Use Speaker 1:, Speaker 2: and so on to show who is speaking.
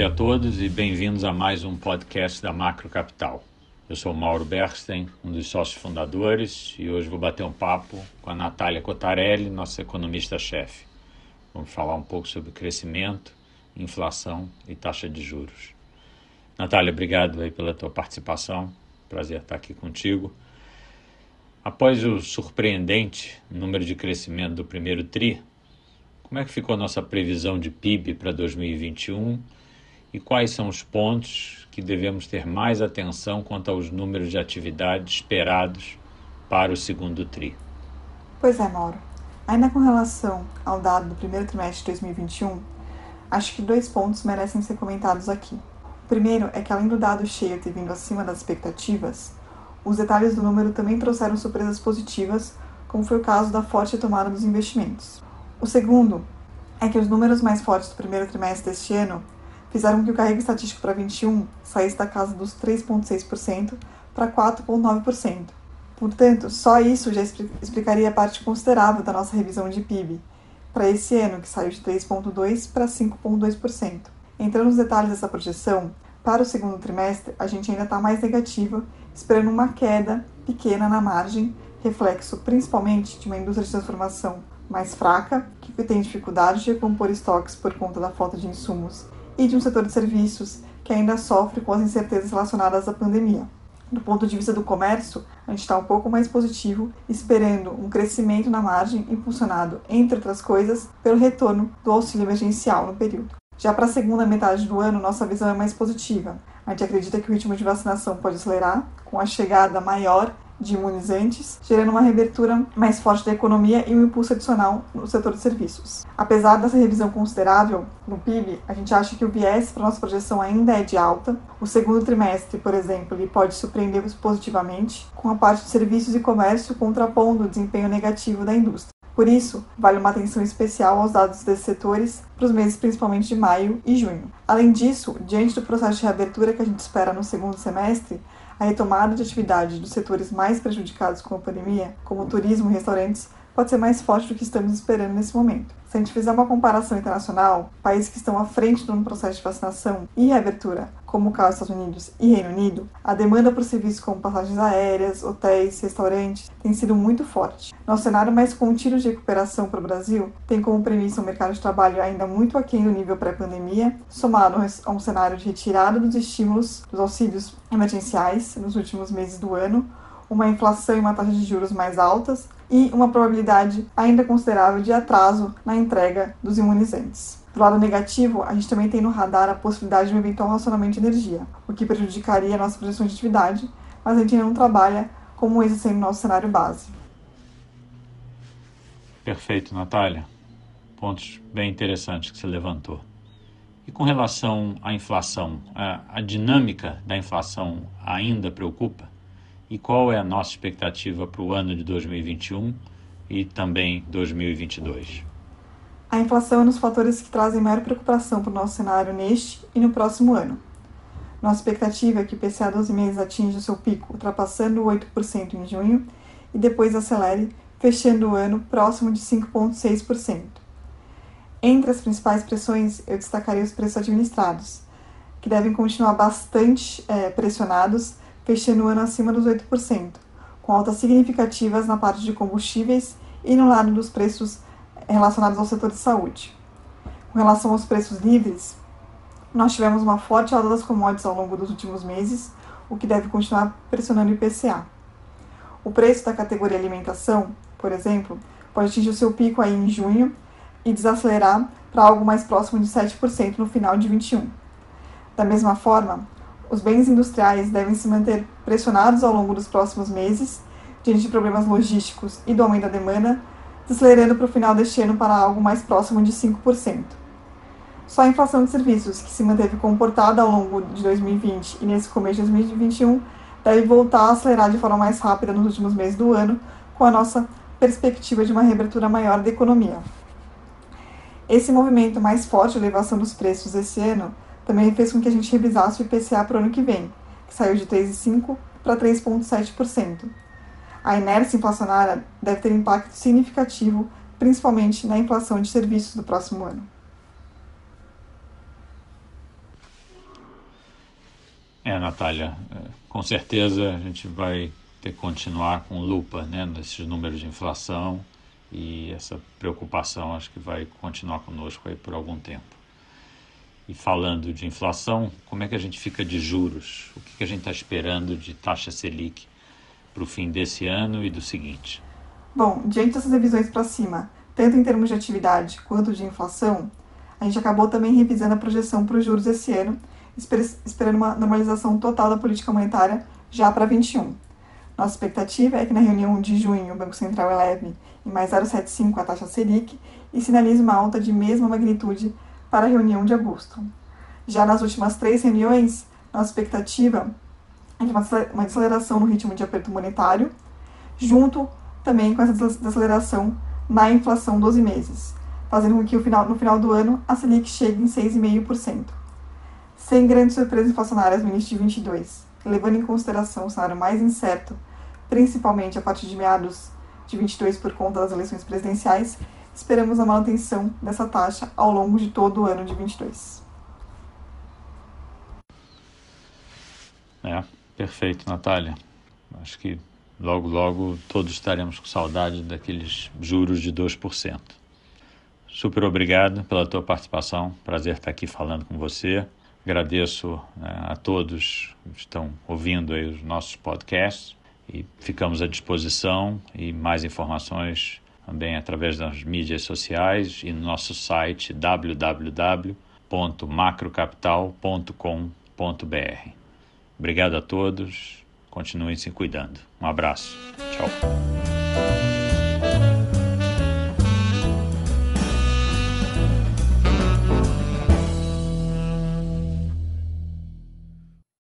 Speaker 1: dia a todos e bem-vindos a mais um podcast da Macro Capital. Eu sou Mauro Berstein, um dos sócios fundadores, e hoje vou bater um papo com a Natália Cotarelli, nossa economista-chefe. Vamos falar um pouco sobre crescimento, inflação e taxa de juros. Natália, obrigado aí pela tua participação. Prazer estar aqui contigo. Após o surpreendente número de crescimento do primeiro TRI, como é que ficou a nossa previsão de PIB para 2021 e quais são os pontos que devemos ter mais atenção quanto aos números de atividade esperados para o segundo TRI?
Speaker 2: Pois é, Mauro. Ainda com relação ao dado do primeiro trimestre de 2021, acho que dois pontos merecem ser comentados aqui. O primeiro é que, além do dado cheio ter vindo acima das expectativas, os detalhes do número também trouxeram surpresas positivas, como foi o caso da forte tomada dos investimentos. O segundo é que os números mais fortes do primeiro trimestre deste ano fizeram com que o carrego estatístico para 21 saísse da casa dos 3,6% para 4,9%. Portanto, só isso já explicaria a parte considerável da nossa revisão de PIB para esse ano, que saiu de 3,2% para 5,2%. Entrando nos detalhes dessa projeção, para o segundo trimestre, a gente ainda está mais negativa, esperando uma queda pequena na margem, reflexo principalmente de uma indústria de transformação mais fraca, que tem dificuldade de recompor estoques por conta da falta de insumos, e de um setor de serviços que ainda sofre com as incertezas relacionadas à pandemia. Do ponto de vista do comércio, a gente está um pouco mais positivo, esperando um crescimento na margem impulsionado, entre outras coisas, pelo retorno do auxílio emergencial no período. Já para a segunda metade do ano, nossa visão é mais positiva. A gente acredita que o ritmo de vacinação pode acelerar, com a chegada maior de imunizantes, gerando uma reabertura mais forte da economia e um impulso adicional no setor de serviços. Apesar dessa revisão considerável no PIB, a gente acha que o viés para nossa projeção ainda é de alta. O segundo trimestre, por exemplo, ele pode surpreender positivamente, com a parte de serviços e comércio contrapondo o desempenho negativo da indústria. Por isso, vale uma atenção especial aos dados desses setores para os meses principalmente de maio e junho. Além disso, diante do processo de reabertura que a gente espera no segundo semestre, a retomada de atividade dos setores mais prejudicados com a pandemia, como turismo e restaurantes, pode ser mais forte do que estamos esperando nesse momento. Se a gente fizer uma comparação internacional, países que estão à frente no processo de vacinação e reabertura, como o caso dos Estados Unidos e Reino Unido, a demanda por serviços como passagens aéreas, hotéis, restaurantes tem sido muito forte. Nosso cenário mais contínuo de recuperação para o Brasil tem como premissa um mercado de trabalho ainda muito aquém do nível pré-pandemia, somado a um cenário de retirada dos estímulos dos auxílios emergenciais nos últimos meses do ano, uma inflação e uma taxa de juros mais altas, e uma probabilidade ainda considerável de atraso na entrega dos imunizantes. Do lado negativo, a gente também tem no radar a possibilidade de um eventual racionamento de energia, o que prejudicaria a nossa projeção de atividade, mas a gente ainda não trabalha como esse sendo nosso cenário base.
Speaker 1: Perfeito, Natália. Pontos bem interessantes que você levantou. E com relação à inflação, a, a dinâmica da inflação ainda preocupa? e qual é a nossa expectativa para o ano de 2021 e também 2022?
Speaker 2: A inflação é um dos fatores que trazem maior preocupação para o nosso cenário neste e no próximo ano. Nossa expectativa é que o PCA 12 meses atinja o seu pico, ultrapassando 8% em junho e depois acelere, fechando o ano próximo de 5,6%. Entre as principais pressões, eu destacaria os preços administrados, que devem continuar bastante é, pressionados fechando o ano acima dos 8%, com altas significativas na parte de combustíveis e no lado dos preços relacionados ao setor de saúde. Com relação aos preços livres, nós tivemos uma forte alta das commodities ao longo dos últimos meses, o que deve continuar pressionando o IPCA. O preço da categoria alimentação, por exemplo, pode atingir o seu pico aí em junho e desacelerar para algo mais próximo de 7% no final de 21. Da mesma forma, os bens industriais devem se manter pressionados ao longo dos próximos meses, diante de problemas logísticos e do aumento da demanda, desacelerando para o final deste ano para algo mais próximo de 5%. Só a inflação de serviços, que se manteve comportada ao longo de 2020 e nesse começo de 2021, deve voltar a acelerar de forma mais rápida nos últimos meses do ano, com a nossa perspectiva de uma reabertura maior da economia. Esse movimento mais forte de elevação dos preços esse ano também fez com que a gente revisasse o IPCA para o ano que vem, que saiu de 3,5% para 3,7%. A inércia inflacionária deve ter impacto significativo, principalmente na inflação de serviços do próximo ano.
Speaker 1: É, Natália, é, com certeza a gente vai ter que continuar com lupa né, nesses números de inflação e essa preocupação acho que vai continuar conosco aí por algum tempo. E falando de inflação, como é que a gente fica de juros? O que, que a gente está esperando de taxa Selic para o fim desse ano e do seguinte?
Speaker 2: Bom, diante dessas revisões para cima, tanto em termos de atividade quanto de inflação, a gente acabou também revisando a projeção para os juros esse ano, esperando uma normalização total da política monetária já para 21. Nossa expectativa é que na reunião de junho o Banco Central eleve em mais 0,75 a taxa Selic e sinalize uma alta de mesma magnitude para a reunião de agosto. Já nas últimas três reuniões, nossa expectativa uma desaceleração no ritmo de aperto monetário, junto também com essa desaceleração na inflação 12 meses, fazendo com que no final do ano a Selic chegue em 6,5%. Sem grandes surpresas inflacionárias no início de 2022, levando em consideração o cenário mais incerto principalmente a partir de meados de 22 por conta das eleições presidenciais, esperamos a manutenção dessa taxa ao longo de todo o ano de 22.
Speaker 1: É, perfeito, Natália. Acho que logo, logo todos estaremos com saudade daqueles juros de 2%. Super obrigado pela tua participação. Prazer estar aqui falando com você. Agradeço né, a todos que estão ouvindo aí os nossos podcasts e ficamos à disposição e mais informações também através das mídias sociais e no nosso site www.macrocapital.com.br. Obrigado a todos, continuem se cuidando. Um abraço. Tchau.